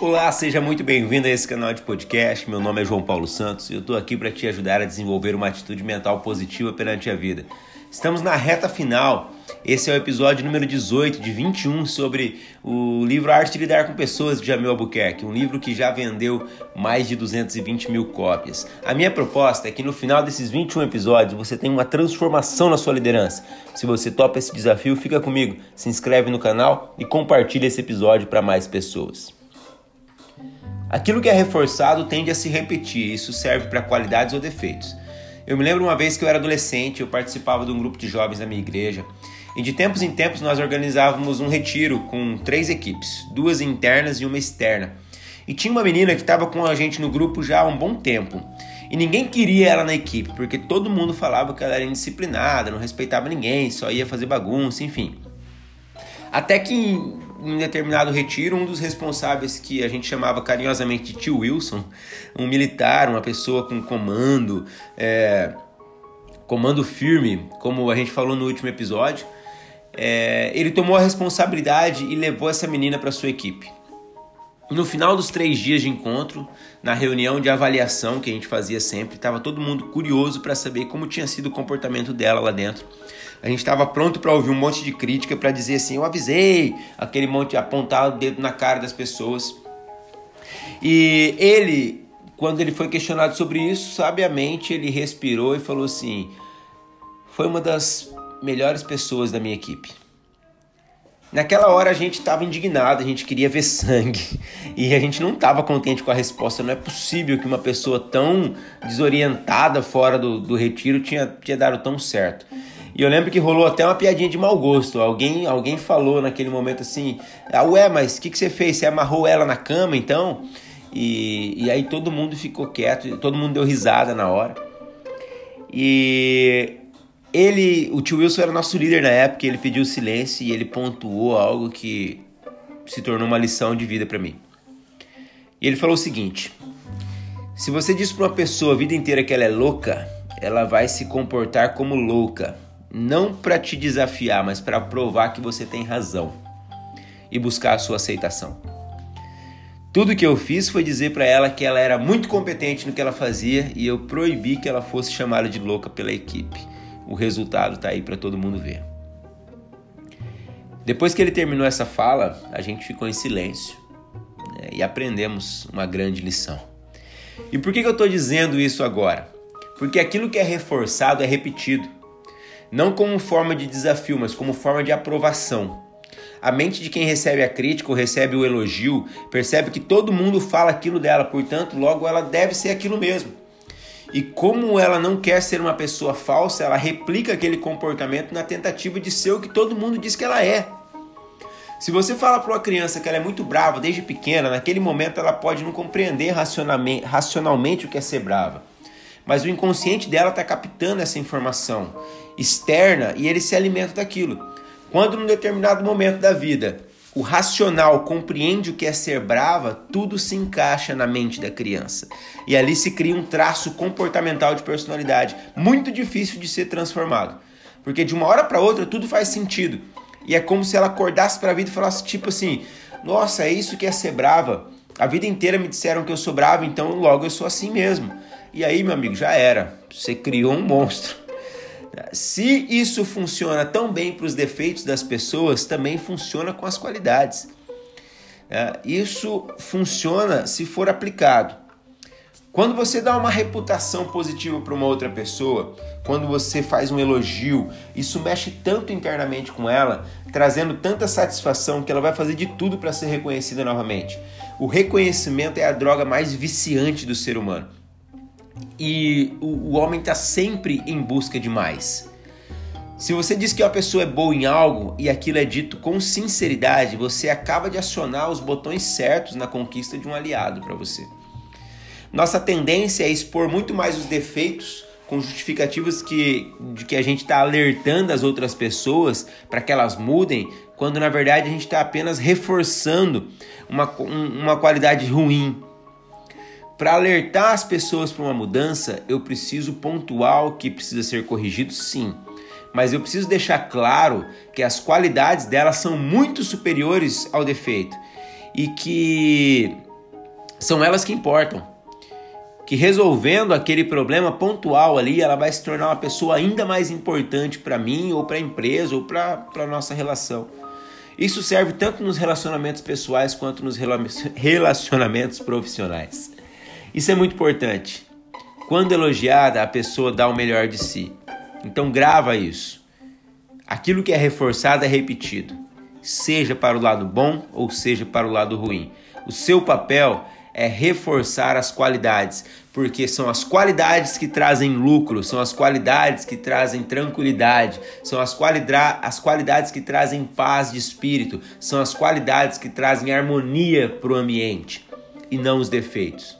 Olá, seja muito bem-vindo a esse canal de podcast. Meu nome é João Paulo Santos e eu estou aqui para te ajudar a desenvolver uma atitude mental positiva perante a vida. Estamos na reta final. Esse é o episódio número 18 de 21 sobre o livro Arte de Lidar com Pessoas de Jamil Albuquerque, um livro que já vendeu mais de 220 mil cópias. A minha proposta é que no final desses 21 episódios você tenha uma transformação na sua liderança. Se você topa esse desafio, fica comigo, se inscreve no canal e compartilha esse episódio para mais pessoas. Aquilo que é reforçado tende a se repetir, isso serve para qualidades ou defeitos. Eu me lembro uma vez que eu era adolescente, eu participava de um grupo de jovens da minha igreja, e de tempos em tempos nós organizávamos um retiro com três equipes, duas internas e uma externa. E tinha uma menina que estava com a gente no grupo já há um bom tempo. E ninguém queria ela na equipe, porque todo mundo falava que ela era indisciplinada, não respeitava ninguém, só ia fazer bagunça, enfim. Até que em determinado retiro, um dos responsáveis que a gente chamava carinhosamente de tio Wilson, um militar, uma pessoa com comando, é, comando firme, como a gente falou no último episódio, é, ele tomou a responsabilidade e levou essa menina para sua equipe. No final dos três dias de encontro, na reunião de avaliação que a gente fazia sempre, estava todo mundo curioso para saber como tinha sido o comportamento dela lá dentro. A gente estava pronto para ouvir um monte de crítica para dizer assim: eu avisei, aquele monte apontar o dedo na cara das pessoas. E ele, quando ele foi questionado sobre isso, sabiamente ele respirou e falou assim: foi uma das melhores pessoas da minha equipe. Naquela hora a gente estava indignado, a gente queria ver sangue e a gente não estava contente com a resposta. Não é possível que uma pessoa tão desorientada fora do, do retiro tinha, tinha dado tão certo. E eu lembro que rolou até uma piadinha de mau gosto. Alguém, alguém falou naquele momento assim: ah, Ué, mas o que, que você fez? Você amarrou ela na cama então? E, e aí todo mundo ficou quieto, todo mundo deu risada na hora. E ele, o tio Wilson era nosso líder na época, ele pediu silêncio e ele pontuou algo que se tornou uma lição de vida para mim. E ele falou o seguinte: se você diz para uma pessoa a vida inteira que ela é louca, ela vai se comportar como louca, não para te desafiar, mas para provar que você tem razão e buscar a sua aceitação. Tudo que eu fiz foi dizer para ela que ela era muito competente no que ela fazia e eu proibi que ela fosse chamada de louca pela equipe o resultado está aí para todo mundo ver. Depois que ele terminou essa fala, a gente ficou em silêncio né, e aprendemos uma grande lição. E por que, que eu estou dizendo isso agora? Porque aquilo que é reforçado é repetido, não como forma de desafio, mas como forma de aprovação. A mente de quem recebe a crítica ou recebe o elogio percebe que todo mundo fala aquilo dela, portanto, logo ela deve ser aquilo mesmo. E como ela não quer ser uma pessoa falsa, ela replica aquele comportamento na tentativa de ser o que todo mundo diz que ela é. Se você fala para uma criança que ela é muito brava desde pequena, naquele momento ela pode não compreender racionalmente, o que é ser brava. Mas o inconsciente dela está captando essa informação externa e ele se alimenta daquilo. Quando num determinado momento da vida o racional compreende o que é ser brava, tudo se encaixa na mente da criança. E ali se cria um traço comportamental de personalidade muito difícil de ser transformado. Porque de uma hora para outra tudo faz sentido. E é como se ela acordasse para a vida e falasse tipo assim: "Nossa, é isso que é ser brava. A vida inteira me disseram que eu sou brava, então logo eu sou assim mesmo". E aí, meu amigo, já era. Você criou um monstro. Se isso funciona tão bem para os defeitos das pessoas, também funciona com as qualidades. É, isso funciona se for aplicado. Quando você dá uma reputação positiva para uma outra pessoa, quando você faz um elogio, isso mexe tanto internamente com ela, trazendo tanta satisfação que ela vai fazer de tudo para ser reconhecida novamente. O reconhecimento é a droga mais viciante do ser humano e o, o homem está sempre em busca de mais. Se você diz que uma pessoa é boa em algo e aquilo é dito com sinceridade, você acaba de acionar os botões certos na conquista de um aliado para você. Nossa tendência é expor muito mais os defeitos com justificativas que, de que a gente está alertando as outras pessoas para que elas mudem, quando na verdade a gente está apenas reforçando uma, uma qualidade ruim para alertar as pessoas para uma mudança, eu preciso pontuar o que precisa ser corrigido, sim. Mas eu preciso deixar claro que as qualidades delas são muito superiores ao defeito e que são elas que importam. Que resolvendo aquele problema pontual ali, ela vai se tornar uma pessoa ainda mais importante para mim, ou para a empresa, ou para a nossa relação. Isso serve tanto nos relacionamentos pessoais quanto nos relacionamentos profissionais. Isso é muito importante. Quando elogiada, a pessoa dá o melhor de si. Então grava isso. Aquilo que é reforçado é repetido, seja para o lado bom ou seja para o lado ruim. O seu papel é reforçar as qualidades, porque são as qualidades que trazem lucro, são as qualidades que trazem tranquilidade, são as, qualidra as qualidades que trazem paz de espírito, são as qualidades que trazem harmonia para o ambiente e não os defeitos.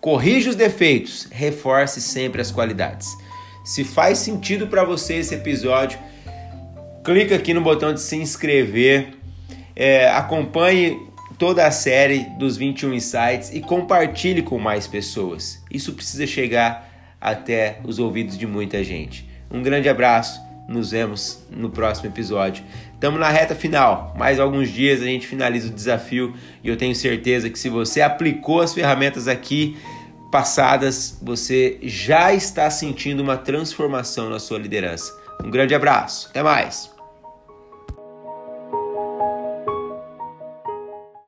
Corrija os defeitos, reforce sempre as qualidades. Se faz sentido para você esse episódio, clica aqui no botão de se inscrever, é, acompanhe toda a série dos 21 Insights e compartilhe com mais pessoas. Isso precisa chegar até os ouvidos de muita gente. Um grande abraço, nos vemos no próximo episódio. Estamos na reta final, mais alguns dias a gente finaliza o desafio e eu tenho certeza que se você aplicou as ferramentas aqui passadas, você já está sentindo uma transformação na sua liderança. Um grande abraço, até mais!